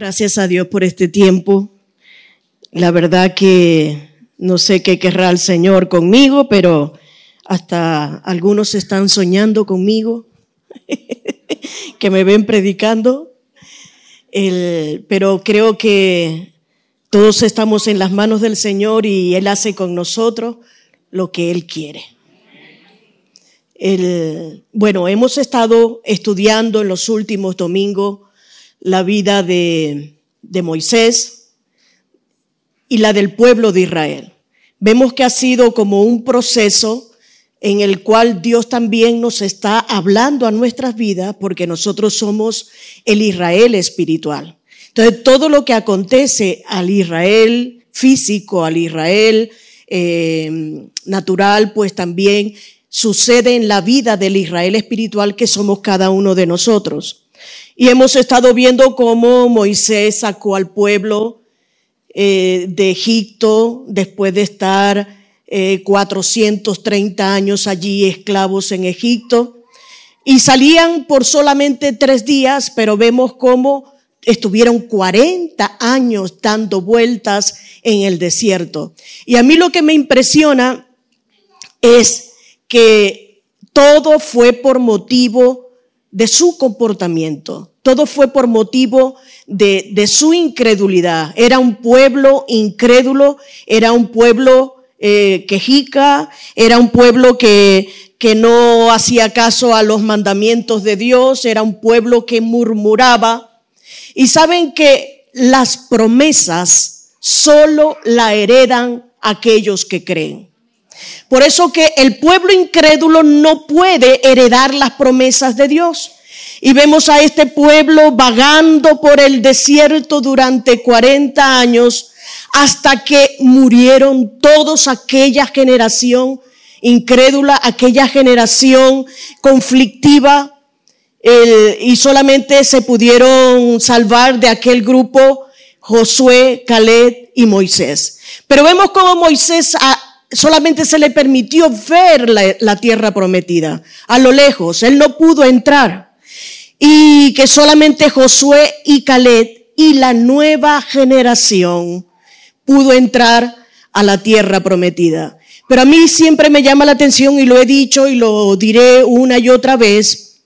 Gracias a Dios por este tiempo. La verdad que no sé qué querrá el Señor conmigo, pero hasta algunos están soñando conmigo, que me ven predicando. pero creo que todos estamos en las manos del Señor y Él hace con nosotros lo que Él quiere. bueno, hemos estado estudiando en los últimos domingos la vida de, de Moisés y la del pueblo de Israel. Vemos que ha sido como un proceso en el cual Dios también nos está hablando a nuestras vidas porque nosotros somos el Israel espiritual. Entonces, todo lo que acontece al Israel físico, al Israel eh, natural, pues también sucede en la vida del Israel espiritual que somos cada uno de nosotros. Y hemos estado viendo cómo Moisés sacó al pueblo eh, de Egipto después de estar 430 eh, años allí esclavos en Egipto. Y salían por solamente tres días, pero vemos cómo estuvieron 40 años dando vueltas en el desierto. Y a mí lo que me impresiona es que todo fue por motivo de su comportamiento. Todo fue por motivo de, de, su incredulidad. Era un pueblo incrédulo, era un pueblo eh, quejica, era un pueblo que, que no hacía caso a los mandamientos de Dios, era un pueblo que murmuraba. Y saben que las promesas solo la heredan aquellos que creen. Por eso que el pueblo incrédulo no puede heredar las promesas de Dios. Y vemos a este pueblo vagando por el desierto durante 40 años hasta que murieron todos aquella generación incrédula, aquella generación conflictiva, y solamente se pudieron salvar de aquel grupo Josué, Caleb y Moisés. Pero vemos cómo Moisés solamente se le permitió ver la, tierra prometida a lo lejos, él no pudo entrar y que solamente Josué y Caleb y la nueva generación pudo entrar a la tierra prometida. Pero a mí siempre me llama la atención y lo he dicho y lo diré una y otra vez,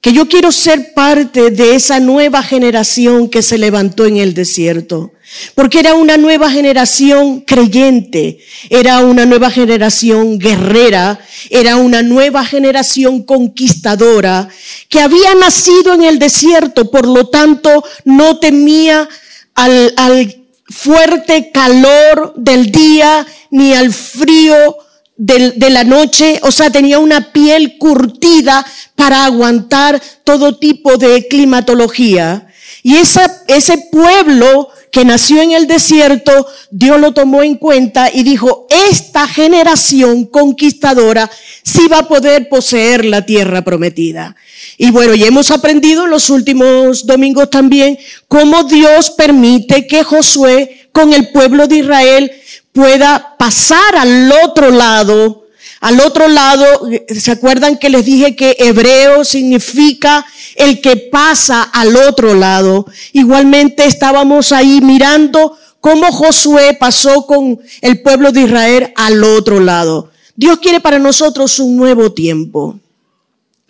que yo quiero ser parte de esa nueva generación que se levantó en el desierto. Porque era una nueva generación creyente, era una nueva generación guerrera, era una nueva generación conquistadora que había nacido en el desierto, por lo tanto no temía al, al fuerte calor del día ni al frío de, la noche, o sea, tenía una piel curtida para aguantar todo tipo de climatología. Y esa, ese pueblo que nació en el desierto, Dios lo tomó en cuenta y dijo, esta generación conquistadora sí va a poder poseer la tierra prometida. Y bueno, ya hemos aprendido en los últimos domingos también cómo Dios permite que Josué con el pueblo de Israel pueda pasar al otro lado. Al otro lado, ¿se acuerdan que les dije que hebreo significa el que pasa al otro lado? Igualmente estábamos ahí mirando cómo Josué pasó con el pueblo de Israel al otro lado. Dios quiere para nosotros un nuevo tiempo.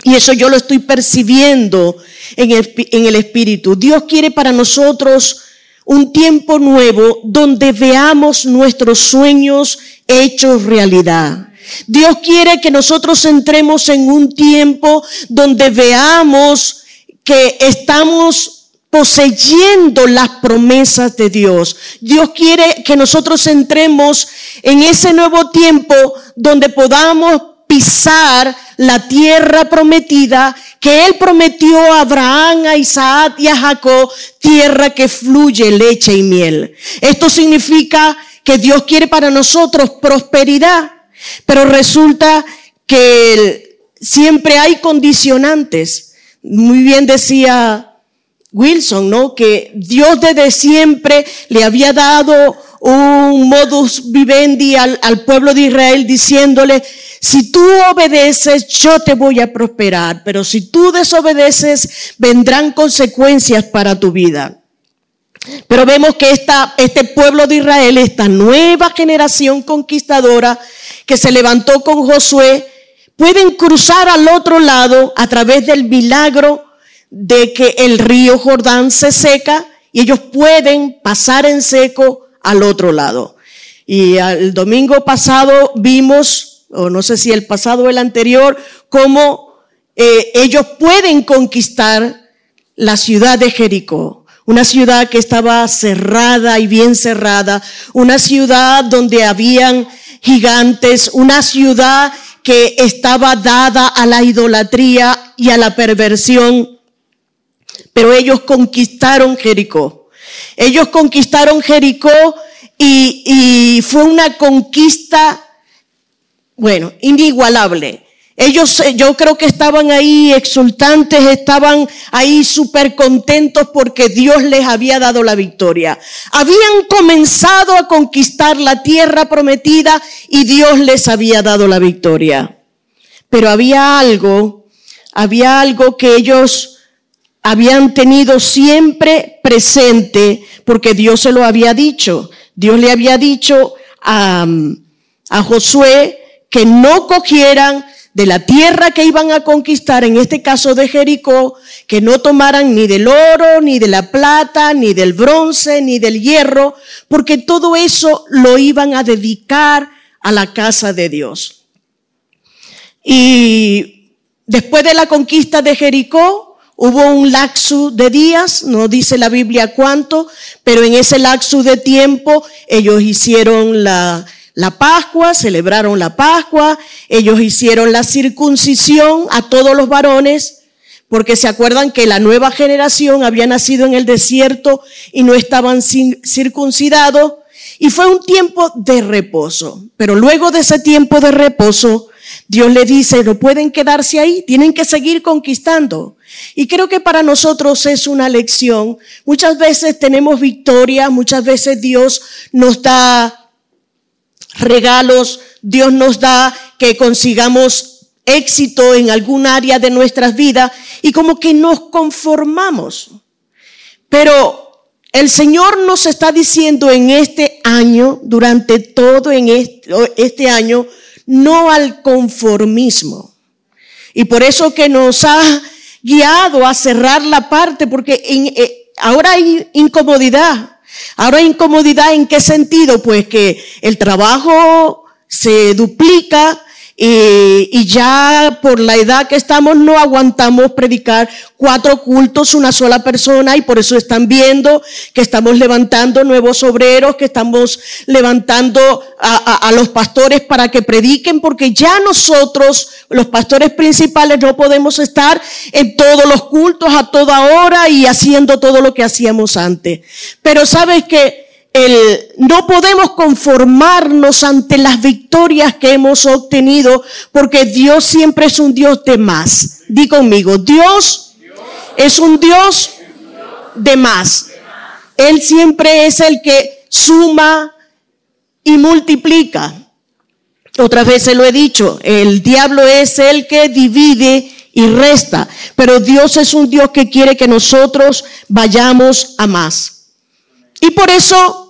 Y eso yo lo estoy percibiendo en el, Espíritu. Dios quiere para nosotros un tiempo nuevo donde veamos nuestros sueños hechos realidad. Dios quiere que nosotros entremos en un tiempo donde veamos que estamos poseyendo las promesas de Dios. Dios quiere que nosotros entremos en ese nuevo tiempo donde podamos pisar la tierra prometida que él prometió a Abraham, a Isaac y a Jacob, tierra que fluye leche y miel. Esto significa que Dios quiere para nosotros prosperidad, pero resulta que siempre hay condicionantes. Muy bien decía Wilson, ¿no? Que Dios desde siempre le había dado un modus vivendi al, pueblo de Israel diciéndole, si tú obedeces, yo te voy a prosperar, pero si tú desobedeces, vendrán consecuencias para tu vida. Pero vemos que esta, este pueblo de Israel, esta nueva generación conquistadora que se levantó con Josué, pueden cruzar al otro lado a través del milagro de que el río Jordán se seca y ellos pueden pasar en seco al otro lado. Y el domingo pasado vimos, o no sé si el pasado o el anterior, cómo eh, ellos pueden conquistar la ciudad de Jericó. Una ciudad que estaba cerrada y bien cerrada, una ciudad donde habían gigantes, una ciudad que estaba dada a la idolatría y a la perversión pero ellos conquistaron Jericó. Ellos conquistaron Jericó y, fue una conquista, bueno, inigualable. Ellos, eh, yo creo que estaban ahí exultantes, estaban ahí súper contentos porque Dios les había dado la victoria. Habían comenzado a conquistar la tierra prometida y Dios les había dado la victoria. Pero había algo, había algo que ellos habían tenido siempre presente porque Dios se lo había dicho. Dios le había dicho a, a Josué que no cogieran de la tierra que iban a conquistar, en este caso de Jericó, que no tomaran ni del oro, ni de la plata, ni del bronce, ni del hierro, porque todo eso lo iban a dedicar a la casa de Dios. Y después de la conquista de Jericó, Hubo un laxo de días, no dice la Biblia cuánto, pero en ese laxo de tiempo ellos hicieron la, la Pascua, celebraron la Pascua, ellos hicieron la circuncisión a todos los varones, porque se acuerdan que la nueva generación había nacido en el desierto y no estaban circuncidados, y fue un tiempo de reposo. Pero luego de ese tiempo de reposo, Dios le dice, no pueden quedarse ahí, tienen que seguir conquistando. Y creo que para nosotros es una lección. Muchas veces tenemos victoria, muchas veces Dios nos da regalos, Dios nos da que consigamos éxito en algún área de nuestras vidas y como que nos conformamos. Pero el Señor nos está diciendo en este año, durante todo en este, año, no al conformismo. Y por eso que nos ha guiado a cerrar la parte, porque eh, ahora hay incomodidad. Ahora incomodidad en qué sentido? Pues que el trabajo se duplica, y, ya por la edad que estamos no aguantamos predicar cuatro cultos una sola persona y por eso están viendo que estamos levantando nuevos obreros, que estamos levantando a, a los pastores para que prediquen, porque ya nosotros, los pastores principales, no podemos estar en todos los cultos a toda hora y haciendo todo lo que hacíamos antes. Pero sabes que el, no podemos conformarnos ante las victorias que hemos obtenido porque Dios siempre es un Dios de más. Di conmigo, Dios, es un Dios de más. Él siempre es el que suma y multiplica. Otras veces lo he dicho, el diablo es el que divide y resta, pero Dios es un Dios que quiere que nosotros vayamos a más. Y por eso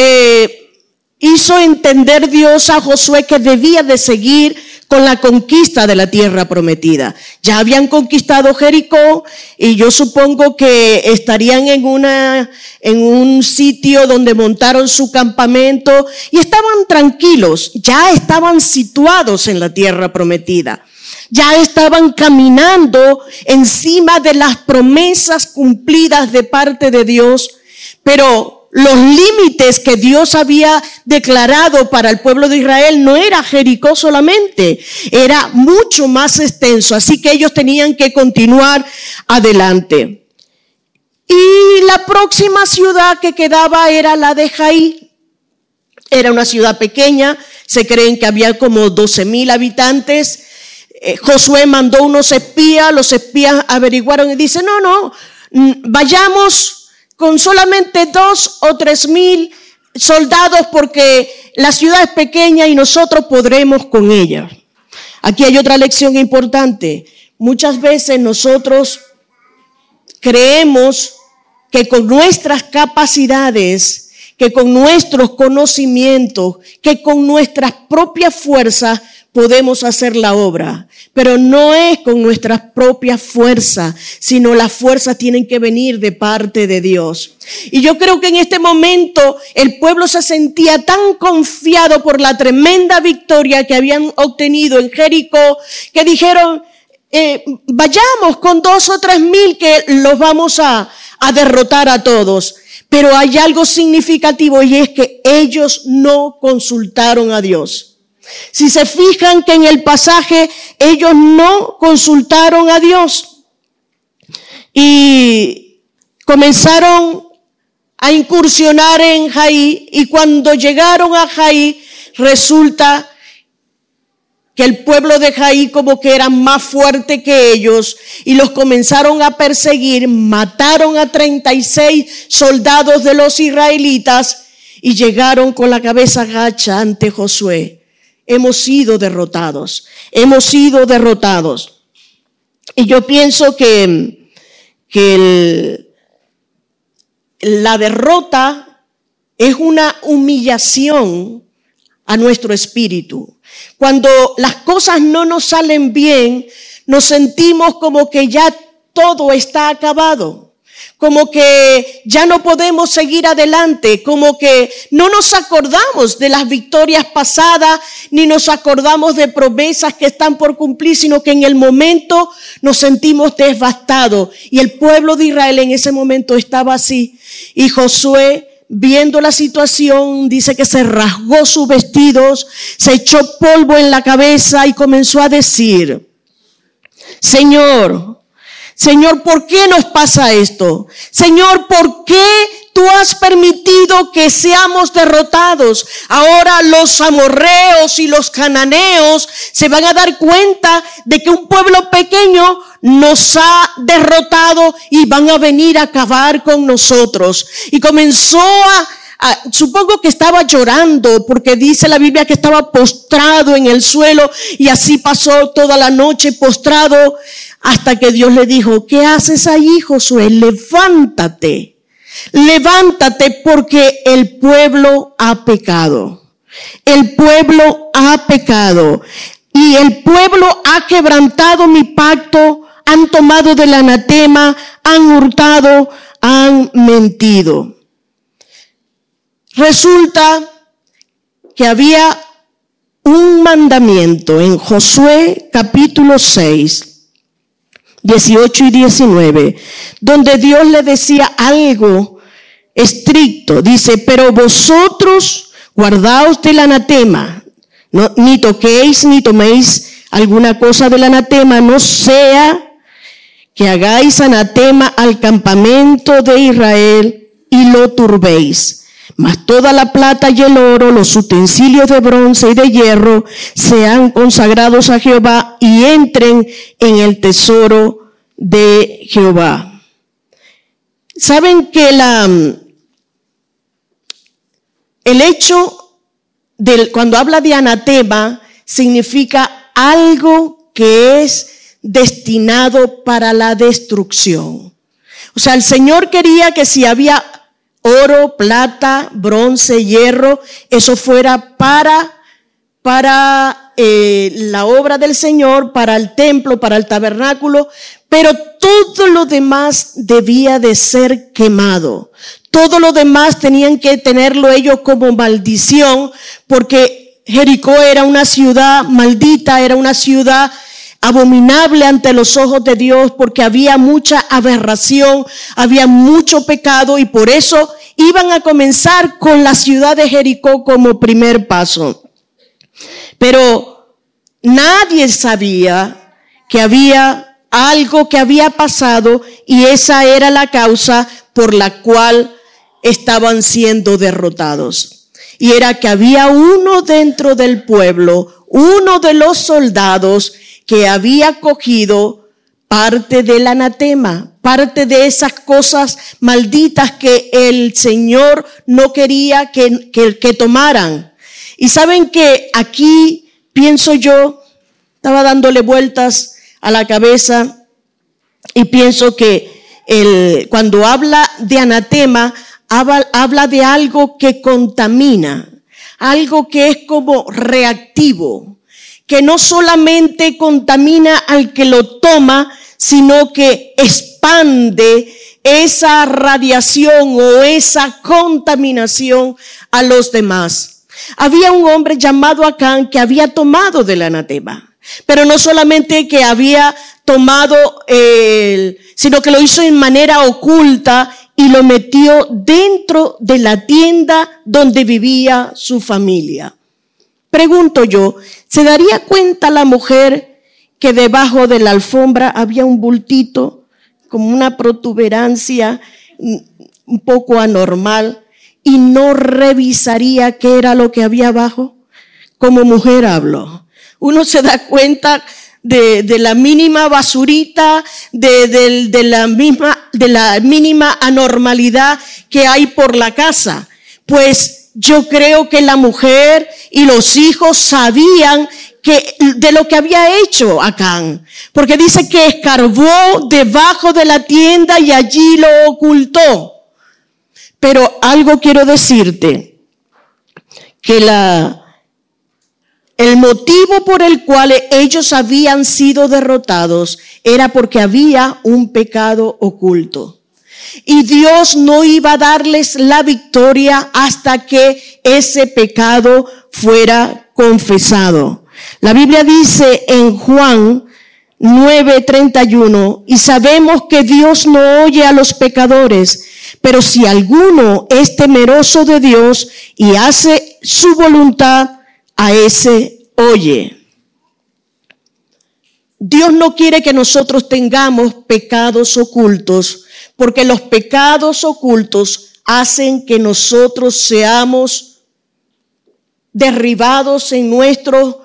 eh, hizo entender Dios a Josué que debía de seguir con la conquista de la tierra prometida. Ya habían conquistado Jericó y yo supongo que estarían en una, en un sitio donde montaron su campamento y estaban tranquilos, ya estaban situados en la tierra prometida. Ya estaban caminando encima de las promesas cumplidas de parte de Dios pero los límites que Dios había declarado para el pueblo de Israel no era Jericó solamente, era mucho más extenso, así que ellos tenían que continuar adelante. Y la próxima ciudad que quedaba era la de Jaí. Era una ciudad pequeña, se creen que había como 12 mil habitantes. Eh, Josué mandó unos espías, los espías averiguaron y dice, no, no, vayamos con solamente dos o tres mil soldados porque la ciudad es pequeña y nosotros podremos con ella. Aquí hay otra lección importante. Muchas veces nosotros creemos que con nuestras capacidades que con nuestros conocimientos, que con nuestras propias fuerzas podemos hacer la obra. Pero no es con nuestras propias fuerzas, sino las fuerzas tienen que venir de parte de Dios. Y yo creo que en este momento el pueblo se sentía tan confiado por la tremenda victoria que habían obtenido en Jericó, que dijeron, eh, vayamos con dos o tres mil que los vamos a, a derrotar a todos. Pero hay algo significativo y es que ellos no consultaron a Dios. Si se fijan que en el pasaje ellos no consultaron a Dios y comenzaron a incursionar en Jaí y cuando llegaron a Jaí resulta que el pueblo de Jaí como que era más fuerte que ellos y los comenzaron a perseguir, mataron a 36 soldados de los israelitas y llegaron con la cabeza gacha ante Josué. Hemos sido derrotados, hemos sido derrotados. Y yo pienso que, que la derrota es una humillación a nuestro espíritu. Cuando las cosas no nos salen bien, nos sentimos como que ya todo está acabado como que ya no podemos seguir adelante, como que no nos acordamos de las victorias pasadas, ni nos acordamos de promesas que están por cumplir, sino que en el momento nos sentimos devastados. Y el pueblo de Israel en ese momento estaba así. Y Josué viendo la situación, dice que se rasgó sus vestidos, se echó polvo en la cabeza y comenzó a decir, Señor, Señor, ¿por qué nos pasa esto? Señor, ¿por qué tú has permitido que seamos derrotados? Ahora los amorreos y los cananeos se van a dar cuenta de que un pueblo pequeño nos ha derrotado y van a venir a acabar con nosotros. Y comenzó a, supongo que estaba llorando porque dice la Biblia que estaba postrado en el suelo y así pasó toda la noche postrado hasta que Dios le dijo, ¿qué haces ahí, Josué? Levántate. Levántate porque el pueblo ha pecado. El pueblo ha pecado. Y el pueblo ha quebrantado mi pacto han tomado del anatema, han hurtado, han mentido. Resulta que había un mandamiento en Josué capítulo 6, 18 y 19, donde Dios le decía algo estricto. Dice, pero vosotros guardaos del anatema, no, ni toquéis ni toméis alguna cosa del anatema, no sea que hagáis anatema al campamento de Israel y lo turbéis. Mas toda la plata y el oro, los utensilios de bronce y de hierro, sean consagrados a Jehová y entren en el tesoro de Jehová. Saben que la, el hecho del, cuando habla de anatema, significa algo que es destinado para la destrucción. O sea, el Señor quería que si había oro, plata, bronce, hierro, eso fuera para, para eh, la obra del Señor, para el templo, para el tabernáculo, pero todo lo demás debía de ser quemado. Todo lo demás tenían que tenerlo ellos como maldición, porque Jericó era una ciudad maldita, era una ciudad abominable ante los ojos de Dios porque había mucha aberración, había mucho pecado y por eso iban a comenzar con la ciudad de Jericó como primer paso. Pero nadie sabía que había algo que había pasado y esa era la causa por la cual estaban siendo derrotados. Y era que había uno dentro del pueblo, uno de los soldados que había cogido parte del anatema, parte de esas cosas malditas que el Señor no quería que, que, tomaran. Y saben que aquí, pienso yo, estaba dándole vueltas a la cabeza y pienso que el, cuando habla de anatema, habla, habla de algo que contamina, algo que es como reactivo que no solamente contamina al que lo toma, sino que expande esa radiación o esa contaminación a los demás. Había un hombre llamado Acán que había tomado del anatema, pero no solamente que había tomado, el, sino que lo hizo en manera oculta y lo metió dentro de la tienda donde vivía su familia. Pregunto yo, ¿se daría cuenta la mujer que debajo de la alfombra había un bultito, como una protuberancia un poco anormal, y no revisaría qué era lo que había abajo? Como mujer hablo. Uno se da cuenta de, la mínima basurita, de, de, la misma, de la mínima anormalidad que hay por la casa. Pues yo creo que la mujer y los hijos sabían que, de lo que había hecho Acán. Porque dice que escarbó debajo de la tienda y allí lo ocultó. Pero algo quiero decirte, que la, el motivo por el cual ellos habían sido derrotados era porque había un pecado oculto. Y Dios no iba a darles la victoria hasta que ese pecado fuera confesado. La Biblia dice en Juan 9:31, y sabemos que Dios no oye a los pecadores, pero si alguno es temeroso de Dios y hace su voluntad, a ese oye. Dios no quiere que nosotros tengamos pecados ocultos, porque los pecados ocultos hacen que nosotros seamos derribados en nuestros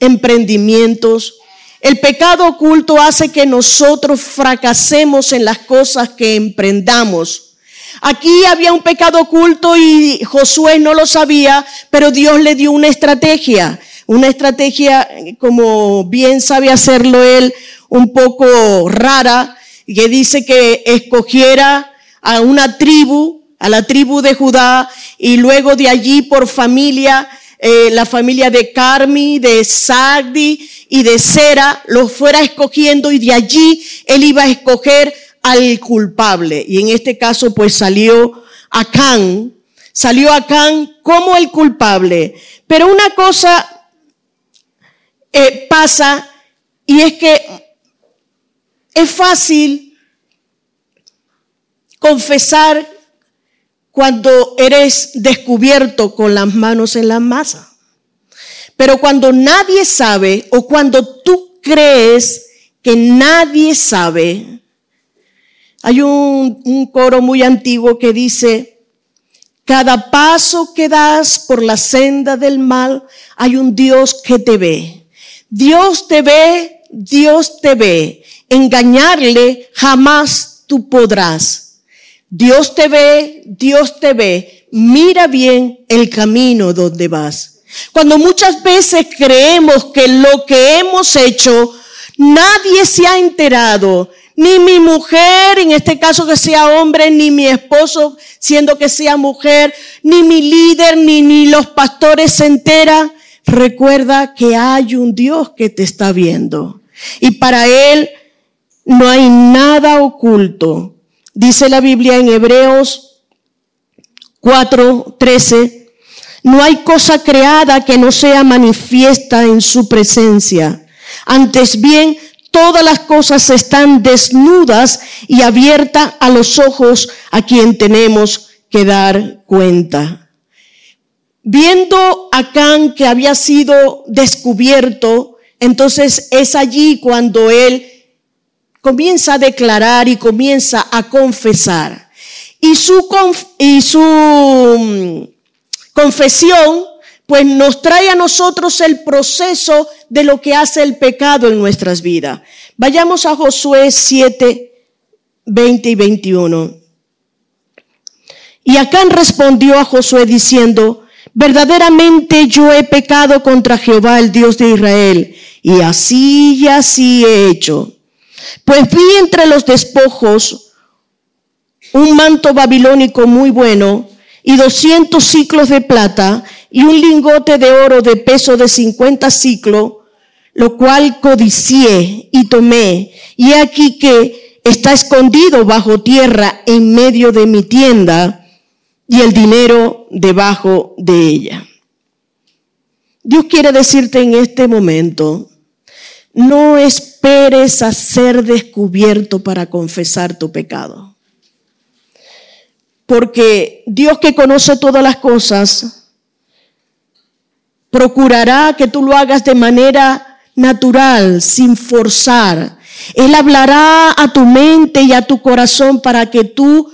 emprendimientos. El pecado oculto hace que nosotros fracasemos en las cosas que emprendamos. Aquí había un pecado oculto y Josué no lo sabía, pero Dios le dio una estrategia. Una estrategia, como bien sabe hacerlo él, un poco rara, que dice que escogiera a una tribu, a la tribu de Judá, y luego de allí por familia, eh, la familia de Carmi, de Sagdi y de Sera, los fuera escogiendo y de allí él iba a escoger al culpable. Y en este caso pues salió Acán, salió Acán como el culpable. Pero una cosa eh, pasa y es que es fácil confesar cuando eres descubierto con las manos en la masa. Pero cuando nadie sabe o cuando tú crees que nadie sabe, hay un, un, coro muy antiguo que dice, cada paso que das por la senda del mal, hay un Dios que te ve. Dios te ve, Dios te ve engañarle jamás tú podrás. Dios te ve, Dios te ve. Mira bien el camino donde vas. Cuando muchas veces creemos que lo que hemos hecho, nadie se ha enterado, ni mi mujer, en este caso que sea hombre, ni mi esposo, siendo que sea mujer, ni mi líder, ni, ni los pastores se enteran. Recuerda que hay un Dios que te está viendo. Y para Él no hay nada oculto. Dice la Biblia en Hebreos 4:13, no hay cosa creada que no sea manifiesta en su presencia. Antes bien, todas las cosas están desnudas y abiertas a los ojos a quien tenemos que dar cuenta. Viendo a Can que había sido descubierto, entonces es allí cuando él comienza a declarar y comienza a confesar. Y su, y su mm, confesión pues nos trae a nosotros el proceso de lo que hace el pecado en nuestras vidas. Vayamos a Josué 7, 20 y 21. Y Acán respondió a Josué diciendo, verdaderamente yo he pecado contra Jehová, el Dios de Israel, y así y así he hecho. Pues vi entre los despojos un manto babilónico muy bueno y doscientos ciclos de plata y un lingote de oro de peso de cincuenta ciclos, lo cual codicié y tomé. Y aquí que está escondido bajo tierra en medio de mi tienda y el dinero debajo de ella. Dios quiere decirte en este momento, no esperes a ser descubierto para confesar tu pecado. Porque Dios que conoce todas las cosas, procurará que tú lo hagas de manera natural, sin forzar. Él hablará a tu mente y a tu corazón para que tú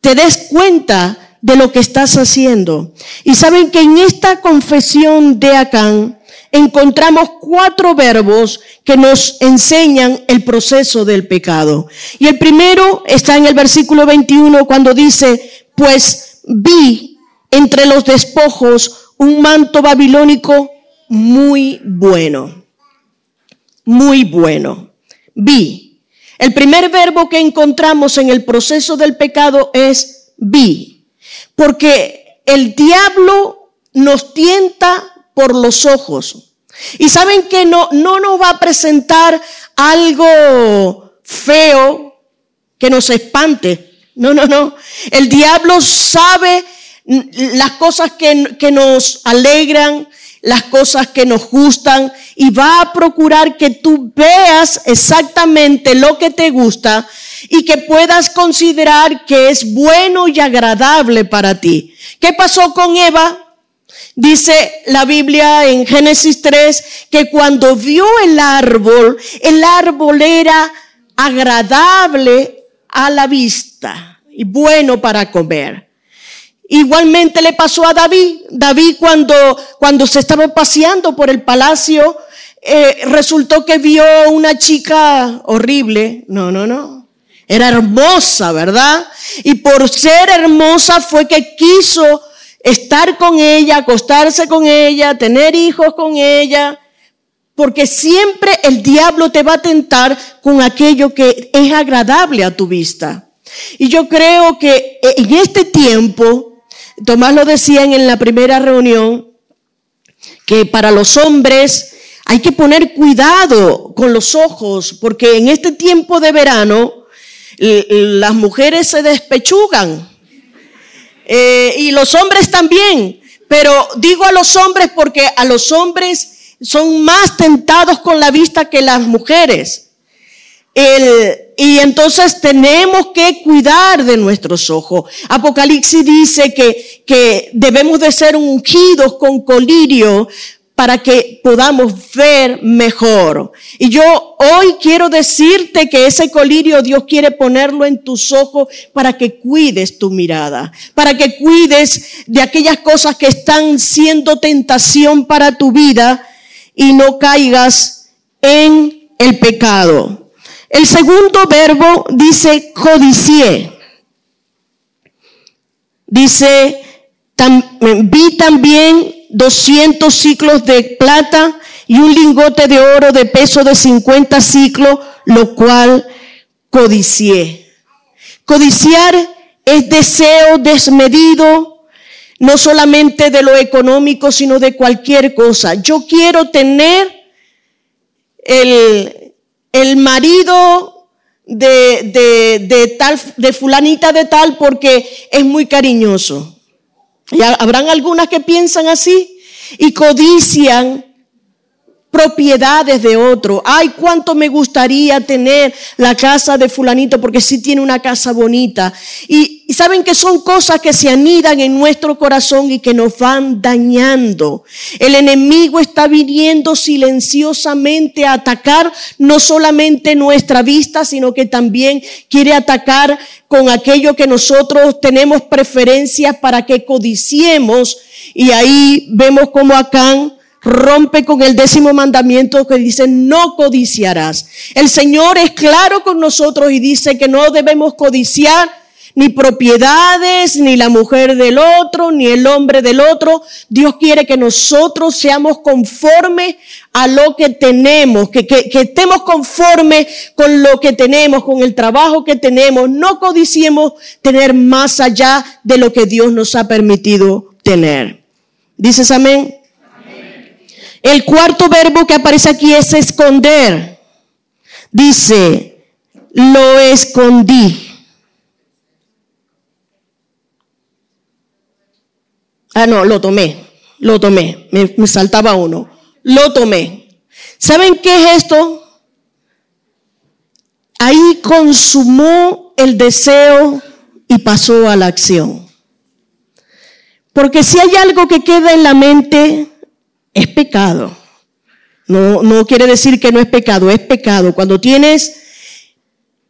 te des cuenta de lo que estás haciendo. Y saben que en esta confesión de Acán encontramos cuatro verbos que nos enseñan el proceso del pecado. Y el primero está en el versículo 21 cuando dice, pues vi entre los despojos un manto babilónico muy bueno. Muy bueno. Vi. El primer verbo que encontramos en el proceso del pecado es vi. Porque el diablo nos tienta por los ojos. Y saben que no, no nos va a presentar algo feo que nos espante. No, no, no. El diablo sabe las cosas que, que nos alegran, las cosas que nos gustan y va a procurar que tú veas exactamente lo que te gusta y que puedas considerar que es bueno y agradable para ti. ¿Qué pasó con Eva? Dice la Biblia en Génesis 3 que cuando vio el árbol, el árbol era agradable a la vista y bueno para comer. Igualmente le pasó a David. David cuando, cuando se estaba paseando por el palacio, eh, resultó que vio una chica horrible. No, no, no. Era hermosa, ¿verdad? Y por ser hermosa fue que quiso estar con ella, acostarse con ella, tener hijos con ella. Porque siempre el diablo te va a tentar con aquello que es agradable a tu vista. Y yo creo que en este tiempo, Tomás lo decía en la primera reunión, que para los hombres hay que poner cuidado con los ojos, porque en este tiempo de verano las mujeres se despechugan eh, y los hombres también. Pero digo a los hombres porque a los hombres son más tentados con la vista que las mujeres. El, y entonces tenemos que cuidar de nuestros ojos. Apocalipsis dice que, que debemos de ser ungidos con colirio para que podamos ver mejor. Y yo hoy quiero decirte que ese colirio Dios quiere ponerlo en tus ojos para que cuides tu mirada, para que cuides de aquellas cosas que están siendo tentación para tu vida y no caigas en el pecado. El segundo verbo dice codicié. Dice, vi también 200 ciclos de plata y un lingote de oro de peso de 50 ciclos, lo cual codicié. Codiciar es deseo desmedido, no solamente de lo económico, sino de cualquier cosa. Yo quiero tener el, el marido de, de, tal, de fulanita de tal porque es muy cariñoso. Y habrán algunas que piensan así y codician propiedades de otro. Ay, cuánto me gustaría tener la casa de fulanito porque sí tiene una casa bonita. Y, saben que son cosas que se anidan en nuestro corazón y que nos van dañando. El enemigo está viniendo silenciosamente a atacar no solamente nuestra vista, sino que también quiere atacar con aquello que nosotros tenemos preferencias para que codiciemos. Y ahí vemos como Acán rompe con el décimo mandamiento que dice no codiciarás. El Señor es claro con nosotros y dice que no debemos codiciar ni propiedades, ni la mujer del otro, ni el hombre del otro. Dios quiere que nosotros seamos conformes a lo que tenemos, que, que, que estemos conformes con lo que tenemos, con el trabajo que tenemos. No codiciemos tener más allá de lo que Dios nos ha permitido tener. ¿Dices amén? El cuarto verbo que aparece aquí es esconder. Dice, lo escondí. Ah, no, lo tomé, lo tomé, me, saltaba uno. Lo tomé. ¿Saben qué es esto? Ahí consumó el deseo y pasó a la acción. Porque si hay algo que queda en la mente, es pecado. No, no quiere decir que no es pecado, es pecado. Cuando tienes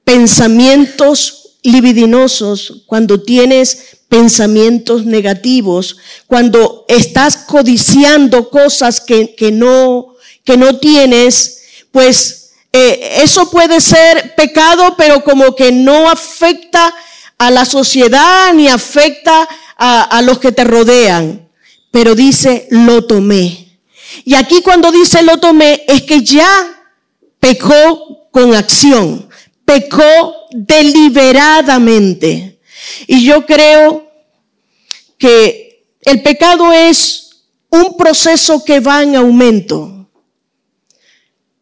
pensamientos libidinosos, cuando tienes pensamientos negativos, cuando estás codiciando cosas que, que no, que no tienes, pues eh, eso puede ser pecado, pero como que no afecta a la sociedad ni afecta a, a los que te rodean. Pero dice, lo tomé. Y aquí cuando dice lo tomé es que ya pecó con acción, pecó deliberadamente. Y yo creo que el pecado es un proceso que va en aumento.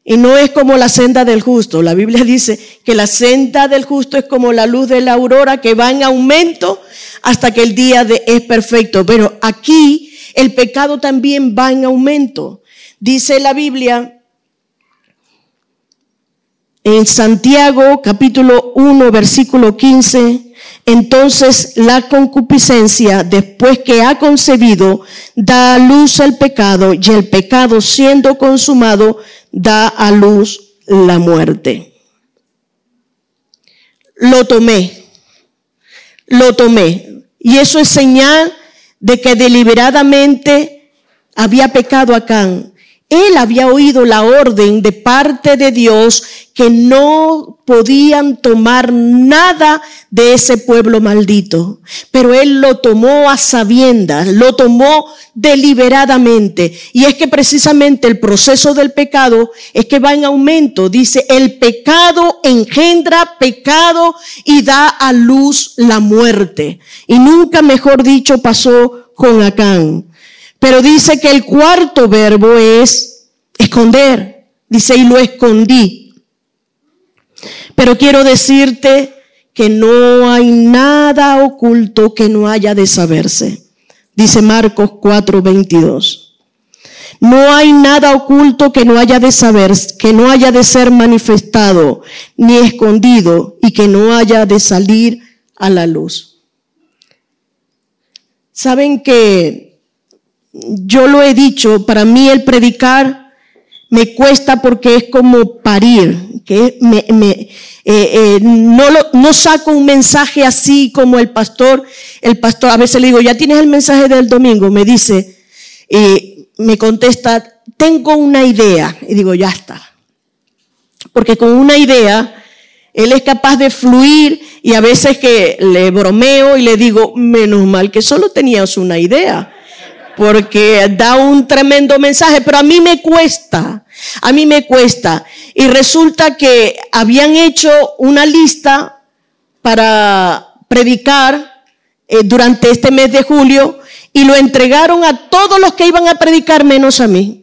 Y no es como la senda del justo. La Biblia dice que la senda del justo es como la luz de la aurora que va en aumento hasta que el día de, es perfecto. Pero aquí el pecado también va en aumento. Dice la Biblia en Santiago capítulo 1 versículo 15, entonces la concupiscencia después que ha concebido da a luz el pecado y el pecado siendo consumado da a luz la muerte. Lo tomé, lo tomé. Y eso es señal de que deliberadamente había pecado Acán él había oído la orden de parte de Dios que no podían tomar nada de ese pueblo maldito. Pero él lo tomó a sabiendas, lo tomó deliberadamente. Y es que precisamente el proceso del pecado es que va en aumento. Dice, el pecado engendra pecado y da a luz la muerte. Y nunca mejor dicho pasó con Acán. Pero dice que el cuarto verbo es esconder. Dice, y lo escondí. Pero quiero decirte que no hay nada oculto que no haya de saberse. Dice Marcos 4:22. No hay nada oculto que no haya de saber, que no haya de ser manifestado, ni escondido, y que no haya de salir a la luz. Saben que yo lo he dicho, para mí el predicar me cuesta porque es como parir, que me, me eh, eh, no, lo, no saco un mensaje así como el pastor, el pastor, a veces le digo, ya tienes el mensaje del domingo, me dice, y me contesta, tengo una idea, y digo, ya está. Porque con una idea, él es capaz de fluir y a veces que le bromeo y le digo, menos mal que solo tenías una idea porque da un tremendo mensaje, pero a mí me cuesta, a mí me cuesta. Y resulta que habían hecho una lista para predicar eh, durante este mes de julio y lo entregaron a todos los que iban a predicar menos a mí.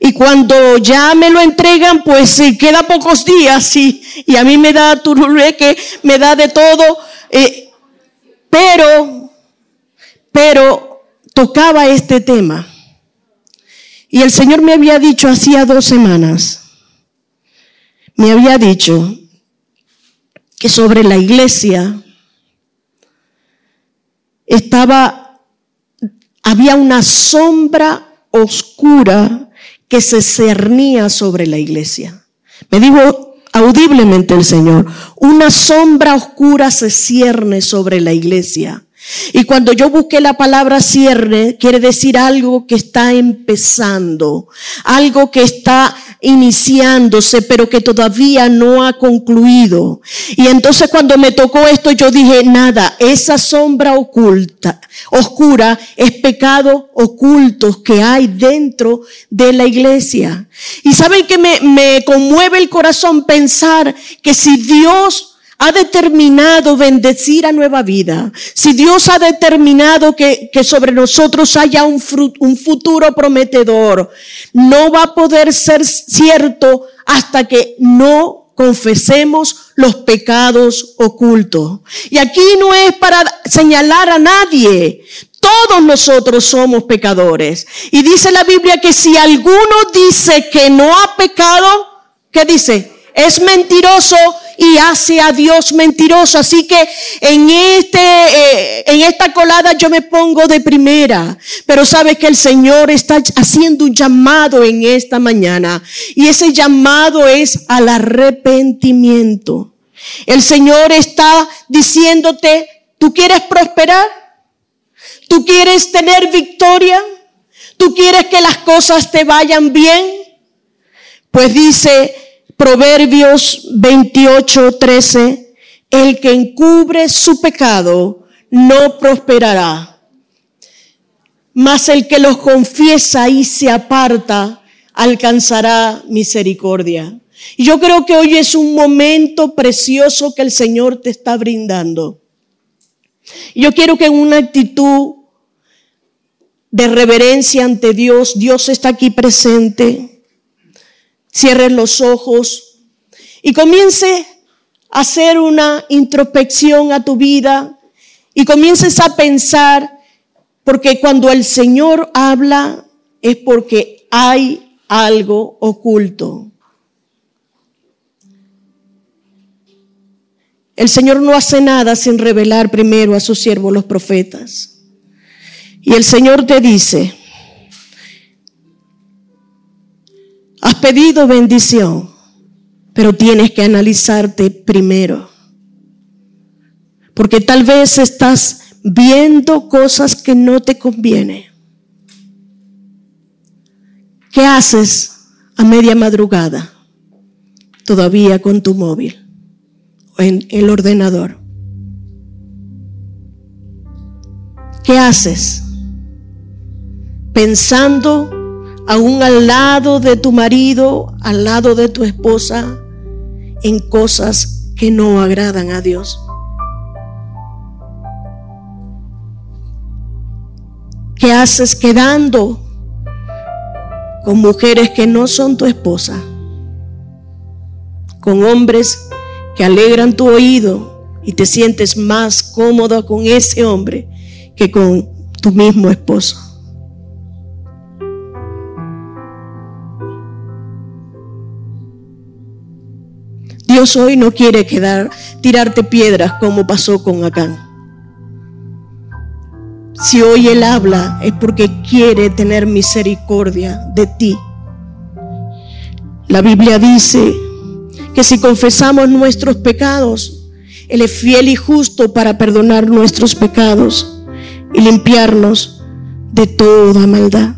Y cuando ya me lo entregan, pues sí, queda pocos días y, y a mí me da que me da de todo. Eh, pero, pero tocaba este tema. Y el Señor me había dicho hacía dos semanas, me había dicho que sobre la iglesia estaba, había una sombra oscura que se cernía sobre la iglesia. Me dijo audiblemente el Señor, una sombra oscura se cierne sobre la iglesia. Y cuando yo busqué la palabra cierne, quiere decir algo que está empezando, algo que está iniciándose, pero que todavía no ha concluido. Y entonces cuando me tocó esto, yo dije, nada, esa sombra oculta, oscura, es pecado ocultos que hay dentro de la iglesia. Y saben que me, me conmueve el corazón pensar que si Dios ha determinado bendecir a nueva vida, si Dios ha determinado que, que sobre nosotros haya un, un futuro prometedor, no va a poder ser cierto hasta que no confesemos los pecados ocultos. Y aquí no es para señalar a nadie. Todos nosotros somos pecadores. Y dice la Biblia que si alguno dice que no ha pecado, ¿qué dice? Es mentiroso y hace a Dios mentiroso. Así que en este, eh, en esta colada yo me pongo de primera. Pero sabe que el Señor está haciendo un llamado en esta mañana. Y ese llamado es al arrepentimiento. El Señor está diciéndote, ¿tú quieres prosperar? ¿Tú quieres tener victoria? ¿Tú quieres que las cosas te vayan bien? Pues dice, Proverbios 28, 13, el que encubre su pecado no prosperará, mas el que los confiesa y se aparta alcanzará misericordia. Y yo creo que hoy es un momento precioso que el Señor te está brindando. Yo quiero que en una actitud de reverencia ante Dios, Dios está aquí presente cierres los ojos y comience a hacer una introspección a tu vida y comiences a pensar, porque cuando el Señor habla es porque hay algo oculto. El Señor no hace nada sin revelar primero a sus siervos los profetas. Y el Señor te dice, Has pedido bendición, pero tienes que analizarte primero. Porque tal vez estás viendo cosas que no te convienen. ¿Qué haces a media madrugada? Todavía con tu móvil o en el ordenador. ¿Qué haces? Pensando aún al lado de tu marido, al lado de tu esposa, en cosas que no agradan a Dios. ¿Qué haces quedando con mujeres que no son tu esposa? Con hombres que alegran tu oído y te sientes más cómodo con ese hombre que con tu mismo esposo. Dios hoy no quiere quedar, tirarte piedras como pasó con Acán. Si hoy Él habla es porque quiere tener misericordia de ti. La Biblia dice que si confesamos nuestros pecados, Él es fiel y justo para perdonar nuestros pecados y limpiarnos de toda maldad.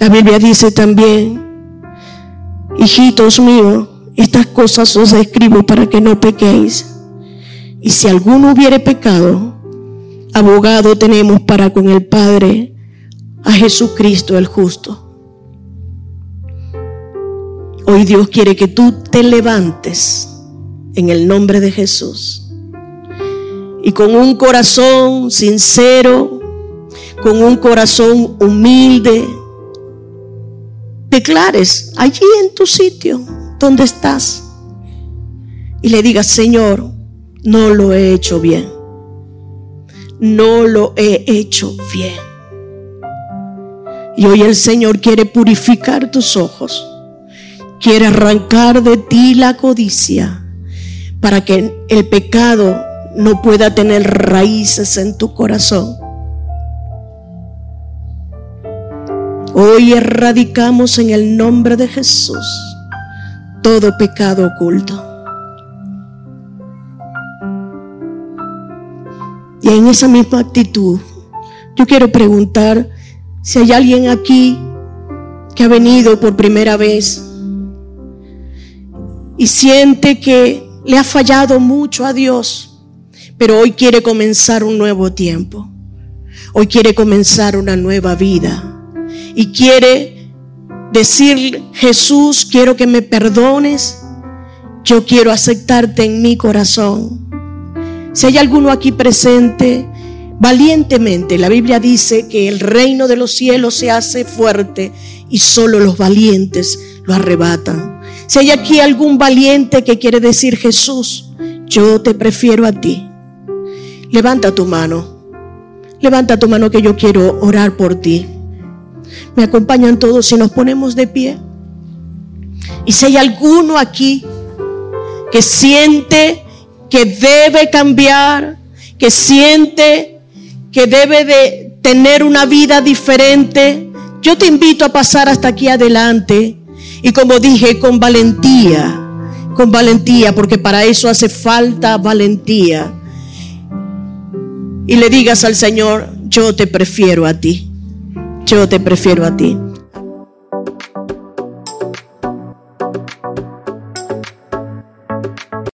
La Biblia dice también Hijitos míos, estas cosas os escribo para que no pequéis. Y si alguno hubiere pecado, abogado tenemos para con el Padre a Jesucristo el justo. Hoy Dios quiere que tú te levantes en el nombre de Jesús. Y con un corazón sincero, con un corazón humilde, declares allí en tu sitio donde estás y le digas, Señor, no lo he hecho bien. No lo he hecho bien. Y hoy el Señor quiere purificar tus ojos. Quiere arrancar de ti la codicia para que el pecado no pueda tener raíces en tu corazón. Hoy erradicamos en el nombre de Jesús todo pecado oculto. Y en esa misma actitud, yo quiero preguntar si hay alguien aquí que ha venido por primera vez y siente que le ha fallado mucho a Dios, pero hoy quiere comenzar un nuevo tiempo. Hoy quiere comenzar una nueva vida y quiere decir, Jesús, quiero que me perdones, yo quiero aceptarte en mi corazón. Si hay alguno aquí presente, valientemente, la Biblia dice que el reino de los cielos se hace fuerte y solo los valientes lo arrebatan. Si hay aquí algún valiente que quiere decir, Jesús, yo te prefiero a ti, levanta tu mano. Levanta tu mano que yo quiero orar por ti. Me acompañan todos y nos ponemos de pie. Y si hay alguno aquí que siente que debe cambiar, que siente que debe de tener una vida diferente, yo te invito a pasar hasta aquí adelante. Y como dije, con valentía, con valentía, porque para eso hace falta valentía. Y le digas al Señor, yo te prefiero a ti yo te prefiero a ti.